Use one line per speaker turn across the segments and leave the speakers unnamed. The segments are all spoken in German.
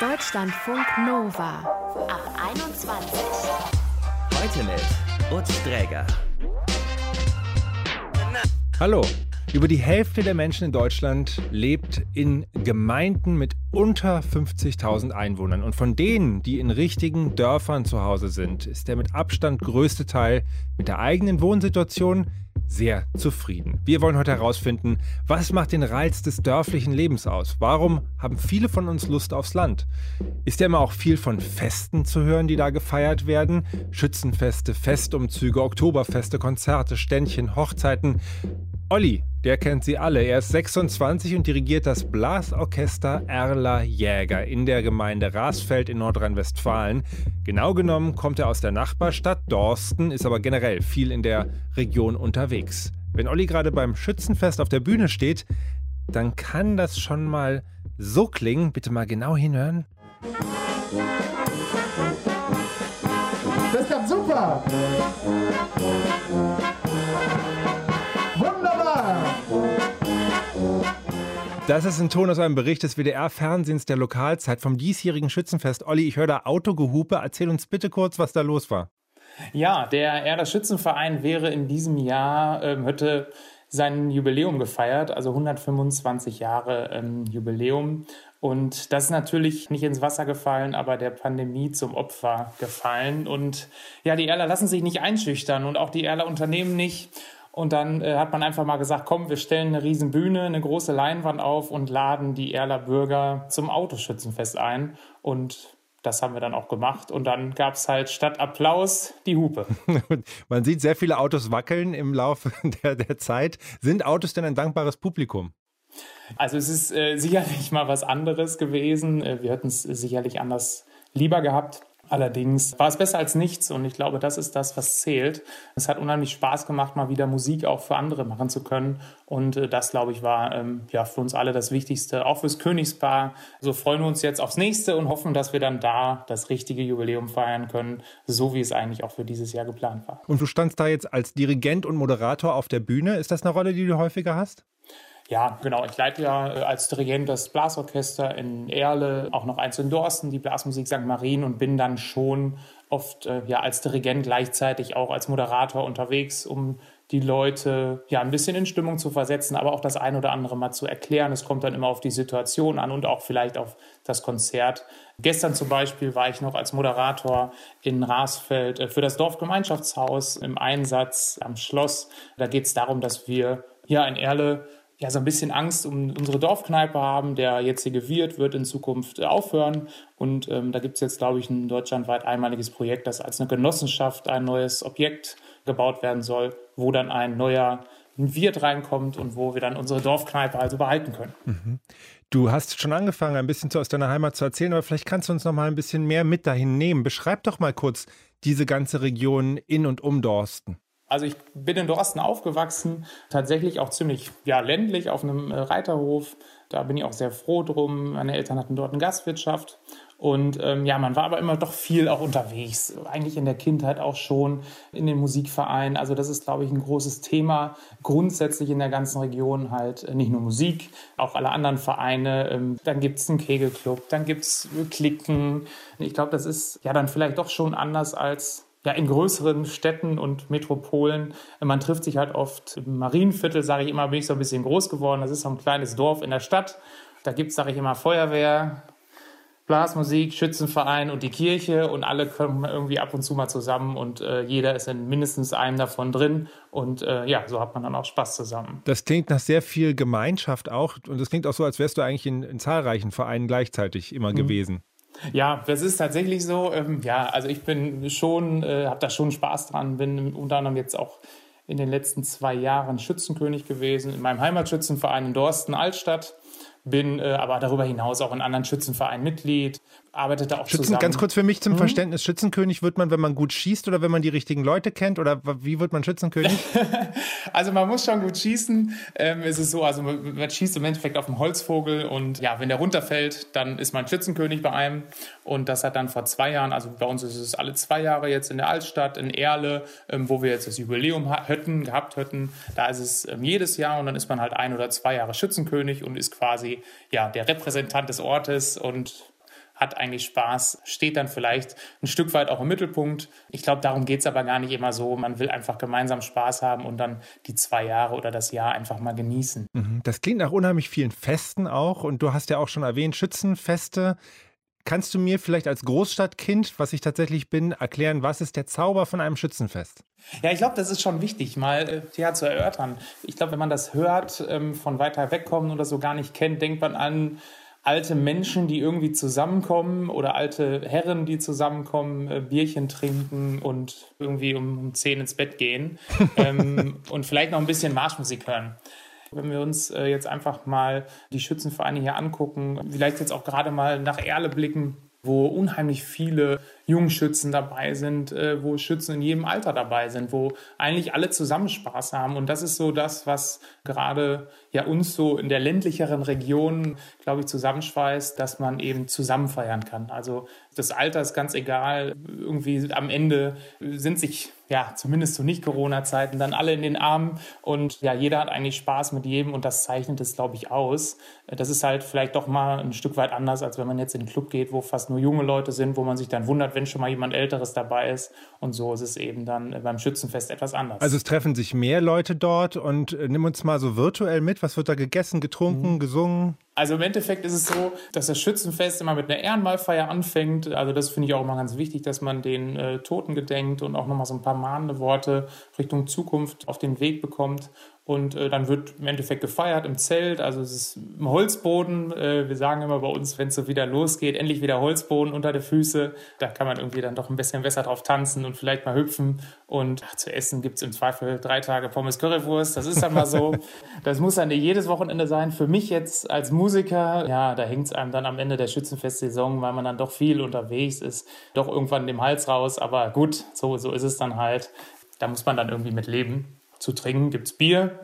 Deutschlandfunk Nova ab 21.
Heute mit Utz Dräger.
Hallo. Über die Hälfte der Menschen in Deutschland lebt in Gemeinden mit unter 50.000 Einwohnern. Und von denen, die in richtigen Dörfern zu Hause sind, ist der mit Abstand größte Teil mit der eigenen Wohnsituation sehr zufrieden. Wir wollen heute herausfinden, was macht den Reiz des dörflichen Lebens aus? Warum haben viele von uns Lust aufs Land? Ist ja immer auch viel von Festen zu hören, die da gefeiert werden? Schützenfeste, Festumzüge, Oktoberfeste, Konzerte, Ständchen, Hochzeiten. Olli, der kennt sie alle. Er ist 26 und dirigiert das Blasorchester Erler Jäger in der Gemeinde Rasfeld in Nordrhein-Westfalen. Genau genommen kommt er aus der Nachbarstadt Dorsten, ist aber generell viel in der Region unterwegs. Wenn Olli gerade beim Schützenfest auf der Bühne steht, dann kann das schon mal so klingen. Bitte mal genau hinhören.
Das klappt super!
Das ist ein Ton aus einem Bericht des WDR-Fernsehens der Lokalzeit vom diesjährigen Schützenfest. Olli, ich höre da Autogehupe. Erzähl uns bitte kurz, was da los war.
Ja, der Erder Schützenverein wäre in diesem Jahr, ähm, hätte sein Jubiläum gefeiert, also 125 Jahre ähm, Jubiläum. Und das ist natürlich nicht ins Wasser gefallen, aber der Pandemie zum Opfer gefallen. Und ja, die Erler lassen sich nicht einschüchtern und auch die Erler Unternehmen nicht. Und dann äh, hat man einfach mal gesagt, komm, wir stellen eine riesen Bühne, eine große Leinwand auf und laden die Erler Bürger zum Autoschützenfest ein. Und das haben wir dann auch gemacht. Und dann gab es halt statt Applaus die Hupe.
man sieht sehr viele Autos wackeln im Laufe der, der Zeit. Sind Autos denn ein dankbares Publikum?
Also es ist äh, sicherlich mal was anderes gewesen. Äh, wir hätten es sicherlich anders lieber gehabt. Allerdings war es besser als nichts und ich glaube, das ist das, was zählt. Es hat unheimlich Spaß gemacht, mal wieder Musik auch für andere machen zu können und äh, das, glaube ich, war ähm, ja für uns alle das Wichtigste, auch fürs Königspaar. So freuen wir uns jetzt aufs nächste und hoffen, dass wir dann da das richtige Jubiläum feiern können, so wie es eigentlich auch für dieses Jahr geplant war.
Und du standst da jetzt als Dirigent und Moderator auf der Bühne. Ist das eine Rolle, die du häufiger hast?
Ja, genau. Ich leite ja äh, als Dirigent das Blasorchester in Erle, auch noch eins in Dorsten, die Blasmusik St. Marien und bin dann schon oft äh, ja als Dirigent gleichzeitig auch als Moderator unterwegs, um die Leute ja ein bisschen in Stimmung zu versetzen, aber auch das ein oder andere mal zu erklären. Es kommt dann immer auf die Situation an und auch vielleicht auf das Konzert. Gestern zum Beispiel war ich noch als Moderator in Rasfeld äh, für das Dorfgemeinschaftshaus im Einsatz am Schloss. Da geht es darum, dass wir ja in Erle ja so ein bisschen Angst um unsere Dorfkneipe haben. Der jetzige Wirt wird in Zukunft aufhören. Und ähm, da gibt es jetzt, glaube ich, ein deutschlandweit einmaliges Projekt, das als eine Genossenschaft ein neues Objekt gebaut werden soll, wo dann ein neuer Wirt reinkommt und wo wir dann unsere Dorfkneipe also behalten können.
Mhm. Du hast schon angefangen, ein bisschen aus deiner Heimat zu erzählen, aber vielleicht kannst du uns noch mal ein bisschen mehr mit dahin nehmen. Beschreib doch mal kurz diese ganze Region in und um Dorsten.
Also ich bin in Dorsten aufgewachsen, tatsächlich auch ziemlich ja, ländlich auf einem äh, Reiterhof. Da bin ich auch sehr froh drum. Meine Eltern hatten dort eine Gastwirtschaft. Und ähm, ja, man war aber immer doch viel auch unterwegs. Eigentlich in der Kindheit auch schon in den Musikvereinen. Also das ist, glaube ich, ein großes Thema. Grundsätzlich in der ganzen Region halt äh, nicht nur Musik, auch alle anderen Vereine. Ähm, dann gibt's einen Kegelclub, dann gibt's Klicken. Ich glaube, das ist ja dann vielleicht doch schon anders als ja, in größeren Städten und Metropolen. Man trifft sich halt oft im Marienviertel, sage ich immer, bin ich so ein bisschen groß geworden. Das ist so ein kleines Dorf in der Stadt. Da gibt es, sage ich immer, Feuerwehr, Blasmusik, Schützenverein und die Kirche und alle kommen irgendwie ab und zu mal zusammen und äh, jeder ist in mindestens einem davon drin und äh, ja, so hat man dann auch Spaß zusammen.
Das klingt nach sehr viel Gemeinschaft auch und es klingt auch so, als wärst du eigentlich in, in zahlreichen Vereinen gleichzeitig immer mhm. gewesen.
Ja, das ist tatsächlich so. Ähm, ja, also ich bin schon, äh, habe da schon Spaß dran, bin unter anderem jetzt auch in den letzten zwei Jahren Schützenkönig gewesen in meinem Heimatschützenverein in Dorsten Altstadt bin äh, aber darüber hinaus auch in anderen Schützenvereinen Mitglied, arbeitete auch
Schützen,
zusammen.
Ganz kurz für mich zum mhm. Verständnis, Schützenkönig wird man, wenn man gut schießt oder wenn man die richtigen Leute kennt oder wie wird man Schützenkönig?
also man muss schon gut schießen. Ähm, es ist so, also man, man schießt im Endeffekt auf einen Holzvogel und ja, wenn der runterfällt, dann ist man Schützenkönig bei einem und das hat dann vor zwei Jahren, also bei uns ist es alle zwei Jahre jetzt in der Altstadt, in Erle, ähm, wo wir jetzt das Jubiläum hätten, gehabt hätten, da ist es ähm, jedes Jahr und dann ist man halt ein oder zwei Jahre Schützenkönig und ist quasi ja der Repräsentant des Ortes und hat eigentlich Spaß, steht dann vielleicht ein Stück weit auch im Mittelpunkt. Ich glaube, darum geht es aber gar nicht immer so. Man will einfach gemeinsam Spaß haben und dann die zwei Jahre oder das Jahr einfach mal genießen.
Mhm. Das klingt nach unheimlich vielen Festen auch. Und du hast ja auch schon erwähnt, Schützenfeste. Kannst du mir vielleicht als Großstadtkind, was ich tatsächlich bin, erklären, was ist der Zauber von einem Schützenfest?
Ja, ich glaube, das ist schon wichtig, mal äh, ja, zu erörtern. Ich glaube, wenn man das hört, ähm, von weiter wegkommen oder so gar nicht kennt, denkt man an alte Menschen, die irgendwie zusammenkommen oder alte Herren, die zusammenkommen, äh, Bierchen trinken und irgendwie um, um 10 ins Bett gehen ähm, und vielleicht noch ein bisschen Marschmusik hören. Wenn wir uns äh, jetzt einfach mal die Schützenvereine hier angucken, vielleicht jetzt auch gerade mal nach Erle blicken, wo unheimlich viele Jungschützen dabei sind, äh, wo Schützen in jedem Alter dabei sind, wo eigentlich alle zusammen Spaß haben. Und das ist so das, was gerade ja uns so in der ländlicheren Region, glaube ich, zusammenschweißt, dass man eben zusammen feiern kann. Also das Alter ist ganz egal. Irgendwie am Ende sind sich ja, zumindest zu Nicht-Corona-Zeiten, dann alle in den Armen und ja, jeder hat eigentlich Spaß mit jedem und das zeichnet es, glaube ich, aus. Das ist halt vielleicht doch mal ein Stück weit anders, als wenn man jetzt in einen Club geht, wo fast nur junge Leute sind, wo man sich dann wundert, wenn schon mal jemand Älteres dabei ist. Und so ist es eben dann beim Schützenfest etwas anders.
Also es treffen sich mehr Leute dort und äh, nimm uns mal so virtuell mit. Was wird da gegessen, getrunken, mhm. gesungen?
Also im Endeffekt ist es so, dass das Schützenfest immer mit einer Ehrenmalfeier anfängt. Also das finde ich auch immer ganz wichtig, dass man den äh, Toten gedenkt und auch nochmal so ein paar mahnende Worte Richtung Zukunft auf den Weg bekommt. Und äh, dann wird im Endeffekt gefeiert im Zelt, also es ist im Holzboden. Äh, wir sagen immer bei uns, wenn es so wieder losgeht, endlich wieder Holzboden unter den Füße. Da kann man irgendwie dann doch ein bisschen besser drauf tanzen und vielleicht mal hüpfen. Und ach, zu essen gibt es im Zweifel drei Tage Pommes Currywurst. Das ist dann mal so. das muss dann nicht jedes Wochenende sein. Für mich jetzt als Musiker, ja, da hängt es einem dann am Ende der Schützenfestsaison, weil man dann doch viel unterwegs ist, doch irgendwann dem Hals raus. Aber gut, so, so ist es dann halt. Da muss man dann irgendwie mit leben. Zu trinken gibt es Bier,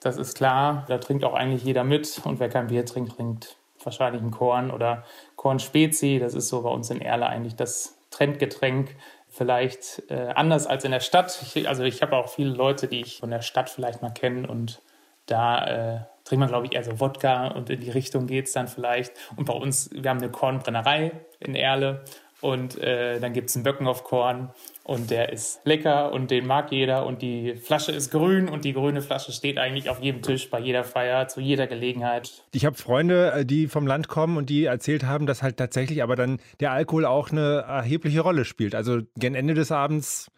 das ist klar. Da trinkt auch eigentlich jeder mit. Und wer kein Bier trinkt, trinkt wahrscheinlich ein Korn oder Kornspezi. Das ist so bei uns in Erle eigentlich das Trendgetränk. Vielleicht äh, anders als in der Stadt. Ich, also ich habe auch viele Leute, die ich von der Stadt vielleicht mal kenne und da äh, trinkt man, glaube ich, eher so Wodka und in die Richtung geht es dann vielleicht. Und bei uns, wir haben eine Kornbrennerei in Erle und äh, dann gibt es einen Böcken auf Korn und der ist lecker und den mag jeder und die Flasche ist grün und die grüne Flasche steht eigentlich auf jedem Tisch bei jeder Feier, zu jeder Gelegenheit.
Ich habe Freunde, äh, die vom Land kommen und die erzählt haben, dass halt tatsächlich aber dann der Alkohol auch eine erhebliche Rolle spielt. Also gen Ende des Abends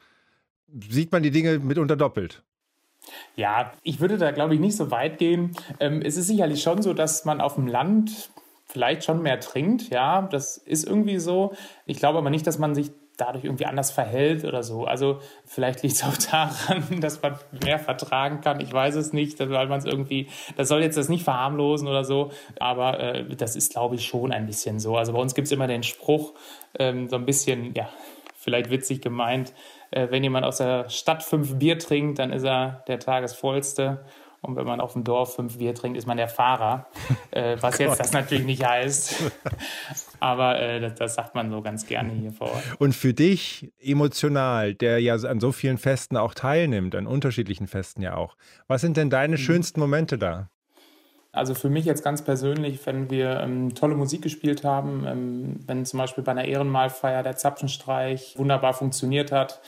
sieht man die Dinge mitunter doppelt.
Ja, ich würde da glaube ich nicht so weit gehen. Ähm, es ist sicherlich schon so, dass man auf dem Land vielleicht schon mehr trinkt, ja, das ist irgendwie so. Ich glaube aber nicht, dass man sich dadurch irgendwie anders verhält oder so. Also vielleicht liegt es auch daran, dass man mehr vertragen kann. Ich weiß es nicht, weil man es irgendwie, das soll jetzt das nicht verharmlosen oder so, aber äh, das ist, glaube ich, schon ein bisschen so. Also bei uns gibt es immer den Spruch, ähm, so ein bisschen, ja, vielleicht witzig gemeint, äh, wenn jemand aus der Stadt fünf Bier trinkt, dann ist er der Tagesvollste. Und wenn man auf dem Dorf fünf Bier trinkt, ist man der Fahrer. Äh, was jetzt das natürlich nicht heißt. Aber äh, das, das, sagt man so ganz gerne hier vor Ort.
Und für dich emotional, der ja an so vielen Festen auch teilnimmt, an unterschiedlichen Festen ja auch, was sind denn deine mhm. schönsten Momente da?
Also für mich jetzt ganz persönlich, wenn wir ähm, tolle Musik gespielt haben, ähm, wenn zum Beispiel bei einer Ehrenmalfeier der Zapfenstreich wunderbar funktioniert hat.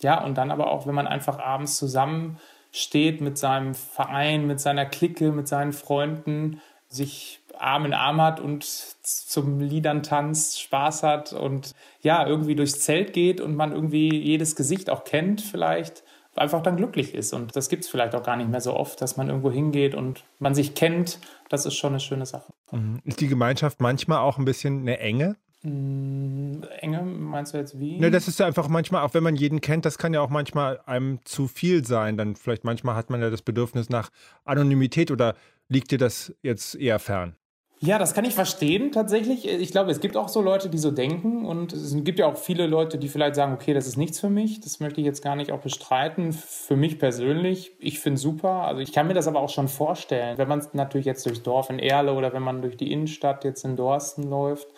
Ja, und dann aber auch, wenn man einfach abends zusammen steht mit seinem Verein, mit seiner Clique, mit seinen Freunden, sich Arm in Arm hat und zum Liedern tanzt, Spaß hat und ja, irgendwie durchs Zelt geht und man irgendwie jedes Gesicht auch kennt vielleicht, einfach dann glücklich ist. Und das gibt es vielleicht auch gar nicht mehr so oft, dass man irgendwo hingeht und man sich kennt. Das ist schon eine schöne Sache.
Mhm. Ist die Gemeinschaft manchmal auch ein bisschen eine enge?
Mm, enge, meinst du jetzt wie?
Ne, das ist ja einfach manchmal, auch wenn man jeden kennt, das kann ja auch manchmal einem zu viel sein. Dann vielleicht manchmal hat man ja das Bedürfnis nach Anonymität oder liegt dir das jetzt eher fern?
Ja, das kann ich verstehen tatsächlich. Ich glaube, es gibt auch so Leute, die so denken und es gibt ja auch viele Leute, die vielleicht sagen, okay, das ist nichts für mich. Das möchte ich jetzt gar nicht auch bestreiten. Für mich persönlich, ich finde es super. Also ich kann mir das aber auch schon vorstellen, wenn man natürlich jetzt durchs Dorf in Erle oder wenn man durch die Innenstadt jetzt in Dorsten läuft,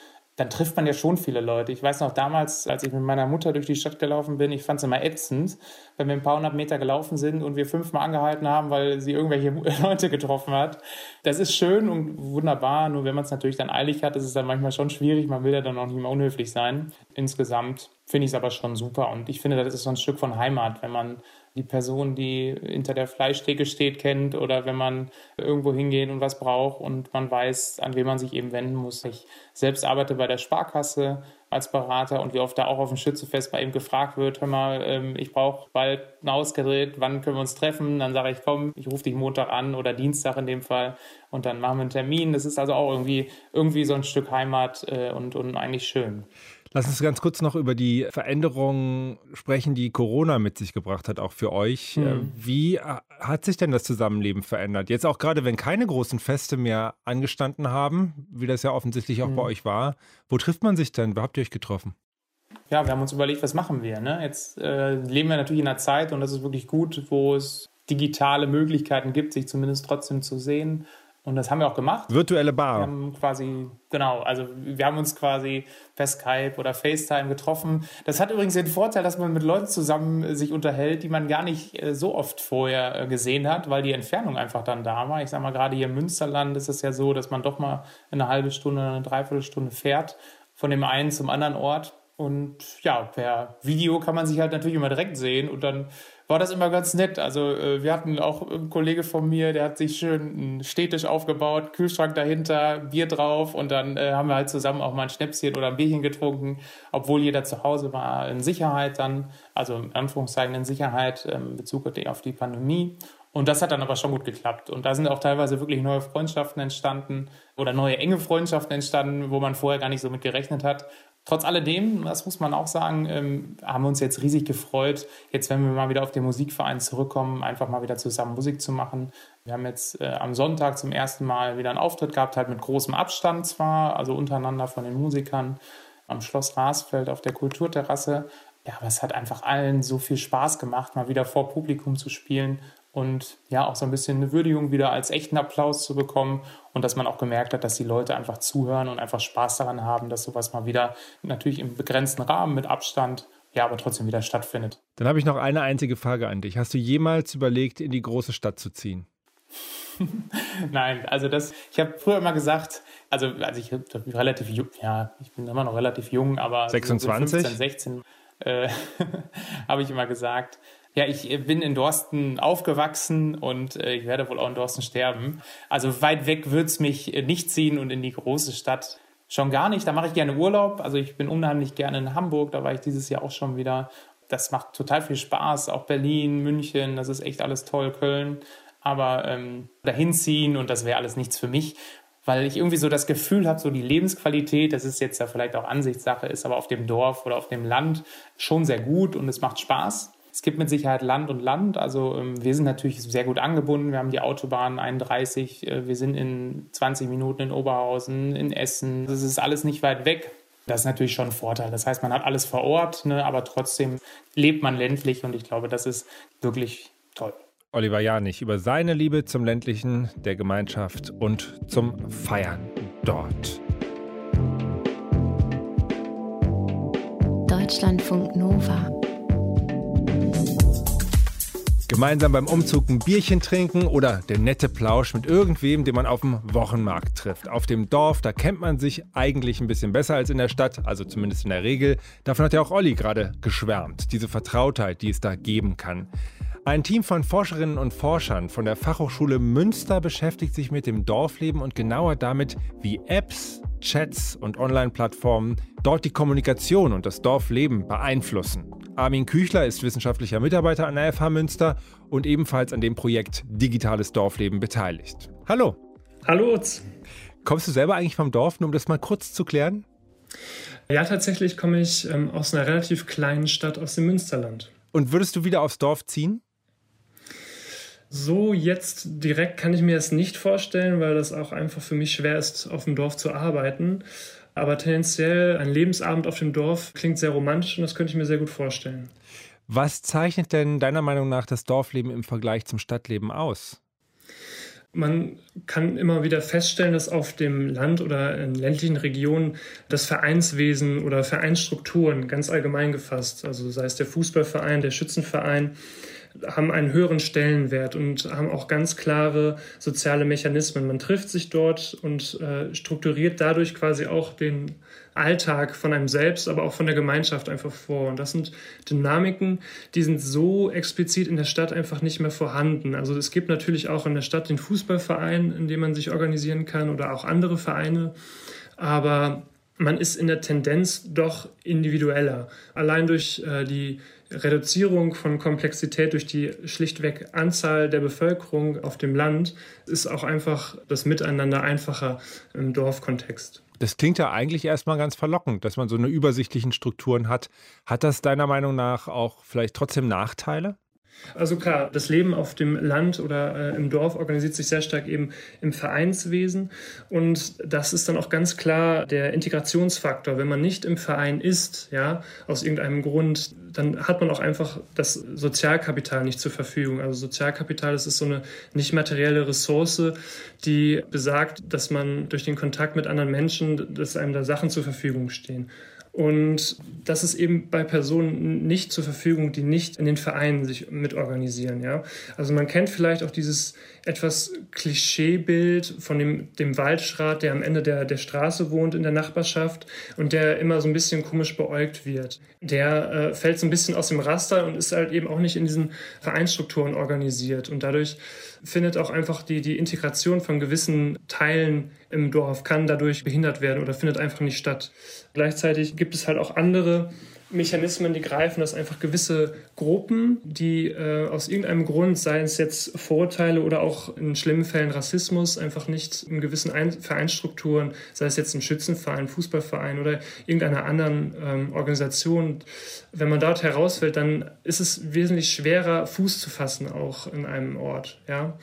dann trifft man ja schon viele Leute. Ich weiß noch damals, als ich mit meiner Mutter durch die Stadt gelaufen bin, ich fand es immer ätzend, wenn wir ein paar hundert Meter gelaufen sind und wir fünfmal angehalten haben, weil sie irgendwelche Leute getroffen hat. Das ist schön und wunderbar, nur wenn man es natürlich dann eilig hat, ist es dann manchmal schon schwierig. Man will ja dann auch nicht mehr unhöflich sein. Insgesamt finde ich es aber schon super und ich finde, das ist so ein Stück von Heimat, wenn man die Person, die hinter der Fleischtheke steht, kennt oder wenn man irgendwo hingehen und was braucht und man weiß, an wen man sich eben wenden muss. Ich selbst arbeite bei der Sparkasse als Berater und wie oft da auch auf dem Schützefest bei ihm gefragt wird, hör mal, ähm, ich brauche bald ein Ausgerät, wann können wir uns treffen? Dann sage ich, komm, ich rufe dich Montag an oder Dienstag in dem Fall und dann machen wir einen Termin. Das ist also auch irgendwie, irgendwie so ein Stück Heimat äh, und, und eigentlich schön.
Lass uns ganz kurz noch über die Veränderungen sprechen, die Corona mit sich gebracht hat, auch für euch. Mhm. Wie hat sich denn das Zusammenleben verändert? Jetzt auch gerade, wenn keine großen Feste mehr angestanden haben, wie das ja offensichtlich auch mhm. bei euch war. Wo trifft man sich denn? Wo habt ihr euch getroffen?
Ja, wir haben uns überlegt, was machen wir. Ne? Jetzt äh, leben wir natürlich in einer Zeit und das ist wirklich gut, wo es digitale Möglichkeiten gibt, sich zumindest trotzdem zu sehen und das haben wir auch gemacht.
Virtuelle Bar.
Wir haben quasi, genau, also wir haben uns quasi per Skype oder FaceTime getroffen. Das hat übrigens den Vorteil, dass man mit Leuten zusammen äh, sich unterhält, die man gar nicht äh, so oft vorher äh, gesehen hat, weil die Entfernung einfach dann da war. Ich sage mal, gerade hier im Münsterland ist es ja so, dass man doch mal eine halbe Stunde, eine Dreiviertelstunde fährt von dem einen zum anderen Ort. Und ja, per Video kann man sich halt natürlich immer direkt sehen und dann war das immer ganz nett. Also äh, wir hatten auch einen Kollege von mir, der hat sich schön einen Städtisch aufgebaut, Kühlschrank dahinter, Bier drauf und dann äh, haben wir halt zusammen auch mal ein Schnäpschen oder ein Bierchen getrunken, obwohl jeder zu Hause war in Sicherheit dann, also in Anführungszeichen in Sicherheit ähm, Bezug auf die Pandemie. Und das hat dann aber schon gut geklappt. Und da sind auch teilweise wirklich neue Freundschaften entstanden oder neue enge Freundschaften entstanden, wo man vorher gar nicht so mit gerechnet hat. Trotz alledem, das muss man auch sagen, ähm, haben wir uns jetzt riesig gefreut, jetzt wenn wir mal wieder auf den Musikverein zurückkommen, einfach mal wieder zusammen Musik zu machen. Wir haben jetzt äh, am Sonntag zum ersten Mal wieder einen Auftritt gehabt, halt mit großem Abstand zwar, also untereinander von den Musikern am Schloss Rasfeld auf der Kulturterrasse. Ja, aber es hat einfach allen so viel Spaß gemacht, mal wieder vor Publikum zu spielen und ja, auch so ein bisschen eine Würdigung wieder als echten Applaus zu bekommen und dass man auch gemerkt hat, dass die Leute einfach zuhören und einfach Spaß daran haben, dass sowas mal wieder natürlich im begrenzten Rahmen mit Abstand ja, aber trotzdem wieder stattfindet.
Dann habe ich noch eine einzige Frage an dich. Hast du jemals überlegt, in die große Stadt zu ziehen?
Nein, also das, ich habe früher immer gesagt, also, also ich relativ jung, ja, ich bin immer noch relativ jung, aber
26?
So 15, 16 äh, habe ich immer gesagt, ja, ich äh, bin in Dorsten aufgewachsen und äh, ich werde wohl auch in Dorsten sterben. Also weit weg wird es mich äh, nicht ziehen und in die große Stadt schon gar nicht. Da mache ich gerne Urlaub. Also ich bin unheimlich gerne in Hamburg. Da war ich dieses Jahr auch schon wieder. Das macht total viel Spaß. Auch Berlin, München, das ist echt alles toll. Köln. Aber ähm, dahin ziehen und das wäre alles nichts für mich weil ich irgendwie so das Gefühl habe, so die Lebensqualität, das ist jetzt ja vielleicht auch Ansichtssache, ist aber auf dem Dorf oder auf dem Land schon sehr gut und es macht Spaß. Es gibt mit Sicherheit Land und Land. Also ähm, wir sind natürlich sehr gut angebunden. Wir haben die Autobahn 31. Äh, wir sind in 20 Minuten in Oberhausen, in Essen. Das ist alles nicht weit weg. Das ist natürlich schon ein Vorteil. Das heißt, man hat alles vor Ort, ne, aber trotzdem lebt man ländlich und ich glaube, das ist wirklich toll.
Oliver Janich über seine Liebe zum ländlichen, der Gemeinschaft und zum Feiern dort.
Deutschlandfunk Nova.
Gemeinsam beim Umzug ein Bierchen trinken oder der nette Plausch mit irgendwem, den man auf dem Wochenmarkt trifft. Auf dem Dorf, da kennt man sich eigentlich ein bisschen besser als in der Stadt, also zumindest in der Regel. Davon hat ja auch Olli gerade geschwärmt, diese Vertrautheit, die es da geben kann. Ein Team von Forscherinnen und Forschern von der Fachhochschule Münster beschäftigt sich mit dem Dorfleben und genauer damit, wie Apps, Chats und Online-Plattformen dort die Kommunikation und das Dorfleben beeinflussen. Armin Küchler ist wissenschaftlicher Mitarbeiter an der FH Münster und ebenfalls an dem Projekt Digitales Dorfleben beteiligt. Hallo.
Hallo.
Kommst du selber eigentlich vom Dorf, nur um das mal kurz zu klären?
Ja, tatsächlich komme ich ähm, aus einer relativ kleinen Stadt aus dem Münsterland.
Und würdest du wieder aufs Dorf ziehen?
So jetzt direkt kann ich mir das nicht vorstellen, weil das auch einfach für mich schwer ist, auf dem Dorf zu arbeiten. Aber tendenziell ein Lebensabend auf dem Dorf klingt sehr romantisch und das könnte ich mir sehr gut vorstellen.
Was zeichnet denn deiner Meinung nach das Dorfleben im Vergleich zum Stadtleben aus?
Man kann immer wieder feststellen, dass auf dem Land oder in ländlichen Regionen das Vereinswesen oder Vereinsstrukturen ganz allgemein gefasst, also sei es der Fußballverein, der Schützenverein, haben einen höheren Stellenwert und haben auch ganz klare soziale Mechanismen. Man trifft sich dort und äh, strukturiert dadurch quasi auch den Alltag von einem selbst, aber auch von der Gemeinschaft einfach vor. Und das sind Dynamiken, die sind so explizit in der Stadt einfach nicht mehr vorhanden. Also es gibt natürlich auch in der Stadt den Fußballverein, in dem man sich organisieren kann oder auch andere Vereine. Aber man ist in der Tendenz doch individueller. Allein durch äh, die Reduzierung von Komplexität durch die schlichtweg Anzahl der Bevölkerung auf dem Land ist auch einfach das Miteinander einfacher im Dorfkontext.
Das klingt ja eigentlich erstmal ganz verlockend, dass man so eine übersichtlichen Strukturen hat. Hat das deiner Meinung nach auch vielleicht trotzdem Nachteile?
Also klar, das Leben auf dem Land oder äh, im Dorf organisiert sich sehr stark eben im Vereinswesen und das ist dann auch ganz klar der Integrationsfaktor. Wenn man nicht im Verein ist, ja, aus irgendeinem Grund, dann hat man auch einfach das Sozialkapital nicht zur Verfügung. Also Sozialkapital, das ist so eine nicht materielle Ressource, die besagt, dass man durch den Kontakt mit anderen Menschen, dass einem da Sachen zur Verfügung stehen. Und das ist eben bei Personen nicht zur Verfügung, die nicht in den Vereinen sich mitorganisieren. Ja? Also man kennt vielleicht auch dieses etwas Klischeebild von dem, dem Waldschrat, der am Ende der, der Straße wohnt in der Nachbarschaft und der immer so ein bisschen komisch beäugt wird. Der äh, fällt so ein bisschen aus dem Raster und ist halt eben auch nicht in diesen Vereinsstrukturen organisiert. Und dadurch findet auch einfach die, die Integration von gewissen Teilen im Dorf kann dadurch behindert werden oder findet einfach nicht statt. Gleichzeitig gibt es halt auch andere Mechanismen, die greifen, dass einfach gewisse Gruppen, die äh, aus irgendeinem Grund, sei es jetzt Vorurteile oder auch in schlimmen Fällen Rassismus, einfach nicht in gewissen Ein Vereinsstrukturen, sei es jetzt ein Schützenverein, Fußballverein oder irgendeiner anderen ähm, Organisation, wenn man dort herausfällt, dann ist es wesentlich schwerer, Fuß zu fassen auch in einem Ort. Ja.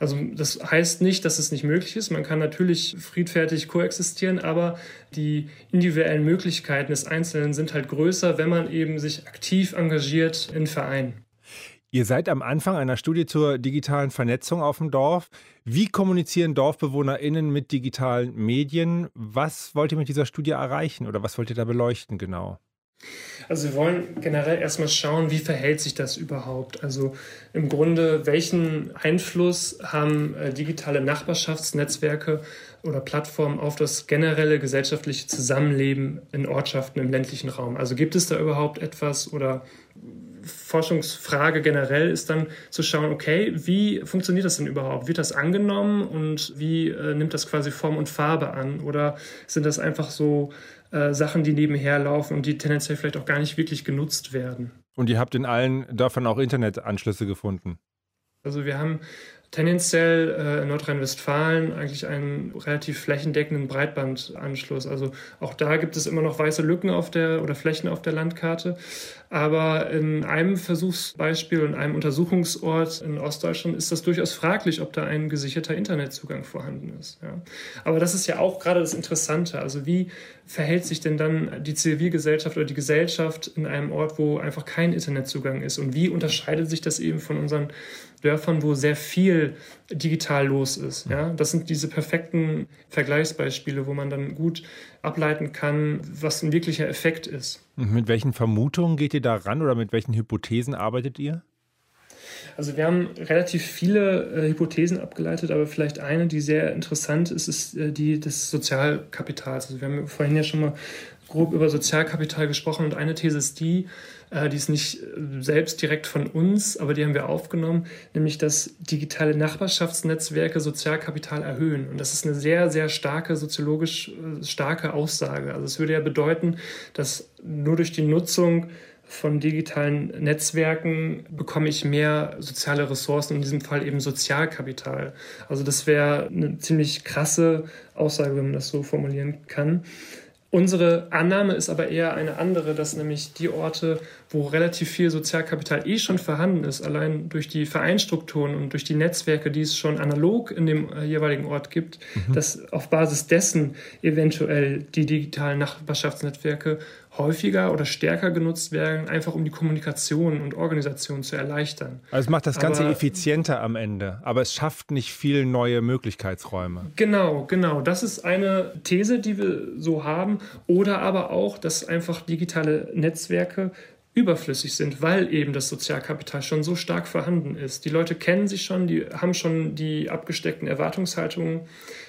Also das heißt nicht, dass es nicht möglich ist. Man kann natürlich friedfertig koexistieren, aber die individuellen Möglichkeiten des Einzelnen sind halt größer, wenn man eben sich aktiv engagiert in Vereinen.
Ihr seid am Anfang einer Studie zur digitalen Vernetzung auf dem Dorf. Wie kommunizieren DorfbewohnerInnen mit digitalen Medien? Was wollt ihr mit dieser Studie erreichen oder was wollt ihr da beleuchten genau?
Also wir wollen generell erstmal schauen, wie verhält sich das überhaupt? Also im Grunde, welchen Einfluss haben äh, digitale Nachbarschaftsnetzwerke oder Plattformen auf das generelle gesellschaftliche Zusammenleben in Ortschaften im ländlichen Raum? Also gibt es da überhaupt etwas oder Forschungsfrage generell ist dann zu schauen, okay, wie funktioniert das denn überhaupt? Wird das angenommen und wie äh, nimmt das quasi Form und Farbe an? Oder sind das einfach so äh, Sachen, die nebenher laufen und die tendenziell vielleicht auch gar nicht wirklich genutzt werden.
Und ihr habt in allen Dörfern auch Internetanschlüsse gefunden?
Also wir haben tendenziell äh, in Nordrhein-Westfalen eigentlich einen relativ flächendeckenden Breitbandanschluss. Also auch da gibt es immer noch weiße Lücken auf der oder Flächen auf der Landkarte. Aber in einem Versuchsbeispiel, in einem Untersuchungsort in Ostdeutschland ist das durchaus fraglich, ob da ein gesicherter Internetzugang vorhanden ist. Ja. Aber das ist ja auch gerade das Interessante. Also wie verhält sich denn dann die Zivilgesellschaft oder die Gesellschaft in einem Ort, wo einfach kein Internetzugang ist? Und wie unterscheidet sich das eben von unseren Dörfern, wo sehr viel digital los ist. Ja? Das sind diese perfekten Vergleichsbeispiele, wo man dann gut ableiten kann, was ein wirklicher Effekt ist.
Und mit welchen Vermutungen geht ihr da ran oder mit welchen Hypothesen arbeitet ihr?
Also wir haben relativ viele äh, Hypothesen abgeleitet, aber vielleicht eine, die sehr interessant ist, ist äh, die des Sozialkapitals. Also wir haben vorhin ja schon mal grob über Sozialkapital gesprochen und eine These ist die, äh, die ist nicht äh, selbst direkt von uns, aber die haben wir aufgenommen, nämlich dass digitale Nachbarschaftsnetzwerke Sozialkapital erhöhen. Und das ist eine sehr, sehr starke, soziologisch äh, starke Aussage. Also es würde ja bedeuten, dass nur durch die Nutzung von digitalen Netzwerken bekomme ich mehr soziale Ressourcen, in diesem Fall eben Sozialkapital. Also das wäre eine ziemlich krasse Aussage, wenn man das so formulieren kann. Unsere Annahme ist aber eher eine andere, dass nämlich die Orte, wo relativ viel Sozialkapital eh schon vorhanden ist, allein durch die Vereinsstrukturen und durch die Netzwerke, die es schon analog in dem äh, jeweiligen Ort gibt, mhm. dass auf Basis dessen eventuell die digitalen Nachbarschaftsnetzwerke häufiger oder stärker genutzt werden, einfach um die Kommunikation und Organisation zu erleichtern.
Also es macht das Ganze aber, effizienter am Ende, aber es schafft nicht viel neue Möglichkeitsräume.
Genau, genau. Das ist eine These, die wir so haben. Oder aber auch, dass einfach digitale Netzwerke überflüssig sind, weil eben das Sozialkapital schon so stark vorhanden ist. Die Leute kennen sich schon, die haben schon die abgesteckten Erwartungshaltungen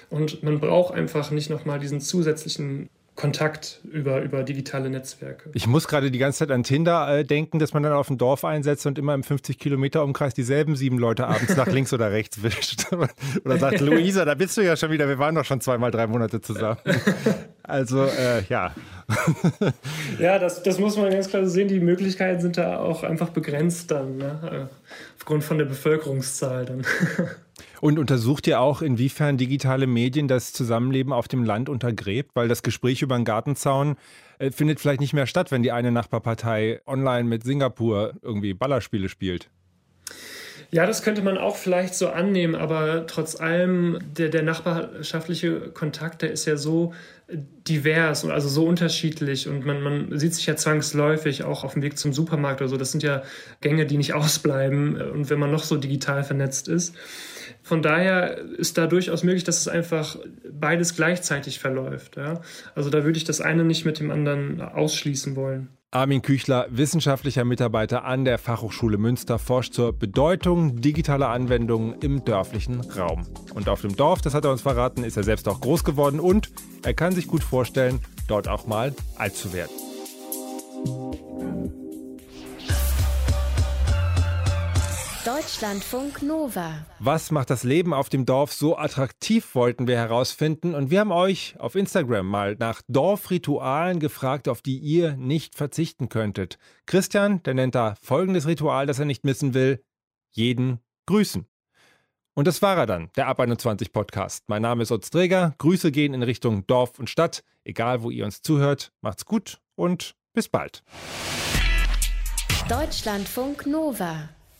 und man braucht einfach nicht nochmal diesen zusätzlichen Kontakt über, über digitale Netzwerke.
Ich muss gerade die ganze Zeit an Tinder äh, denken, dass man dann auf ein Dorf einsetzt und immer im 50-Kilometer-Umkreis dieselben sieben Leute abends nach links oder rechts wischt. oder sagt, Luisa, da bist du ja schon wieder, wir waren doch schon zweimal drei Monate zusammen. Also, äh, ja.
ja, das, das muss man ganz klar sehen. Die Möglichkeiten sind da auch einfach begrenzt dann, ne? aufgrund von der Bevölkerungszahl dann.
Und untersucht ihr auch, inwiefern digitale Medien das Zusammenleben auf dem Land untergräbt? Weil das Gespräch über einen Gartenzaun äh, findet vielleicht nicht mehr statt, wenn die eine Nachbarpartei online mit Singapur irgendwie Ballerspiele spielt.
Ja, das könnte man auch vielleicht so annehmen, aber trotz allem, der, der nachbarschaftliche Kontakt, der ist ja so divers und also so unterschiedlich und man, man sieht sich ja zwangsläufig auch auf dem Weg zum Supermarkt oder so. Das sind ja Gänge, die nicht ausbleiben und wenn man noch so digital vernetzt ist. Von daher ist da durchaus möglich, dass es einfach beides gleichzeitig verläuft. Ja? Also da würde ich das eine nicht mit dem anderen ausschließen wollen.
Armin Küchler, wissenschaftlicher Mitarbeiter an der Fachhochschule Münster, forscht zur Bedeutung digitaler Anwendungen im dörflichen Raum. Und auf dem Dorf, das hat er uns verraten, ist er selbst auch groß geworden und er kann sich gut vorstellen, dort auch mal alt zu werden.
Deutschlandfunk Nova.
Was macht das Leben auf dem Dorf so attraktiv, wollten wir herausfinden. Und wir haben euch auf Instagram mal nach Dorfritualen gefragt, auf die ihr nicht verzichten könntet. Christian, der nennt da folgendes Ritual, das er nicht missen will: jeden grüßen. Und das war er dann, der Ab 21 Podcast. Mein Name ist Utz Träger. Grüße gehen in Richtung Dorf und Stadt. Egal, wo ihr uns zuhört, macht's gut und bis bald.
Deutschlandfunk Nova.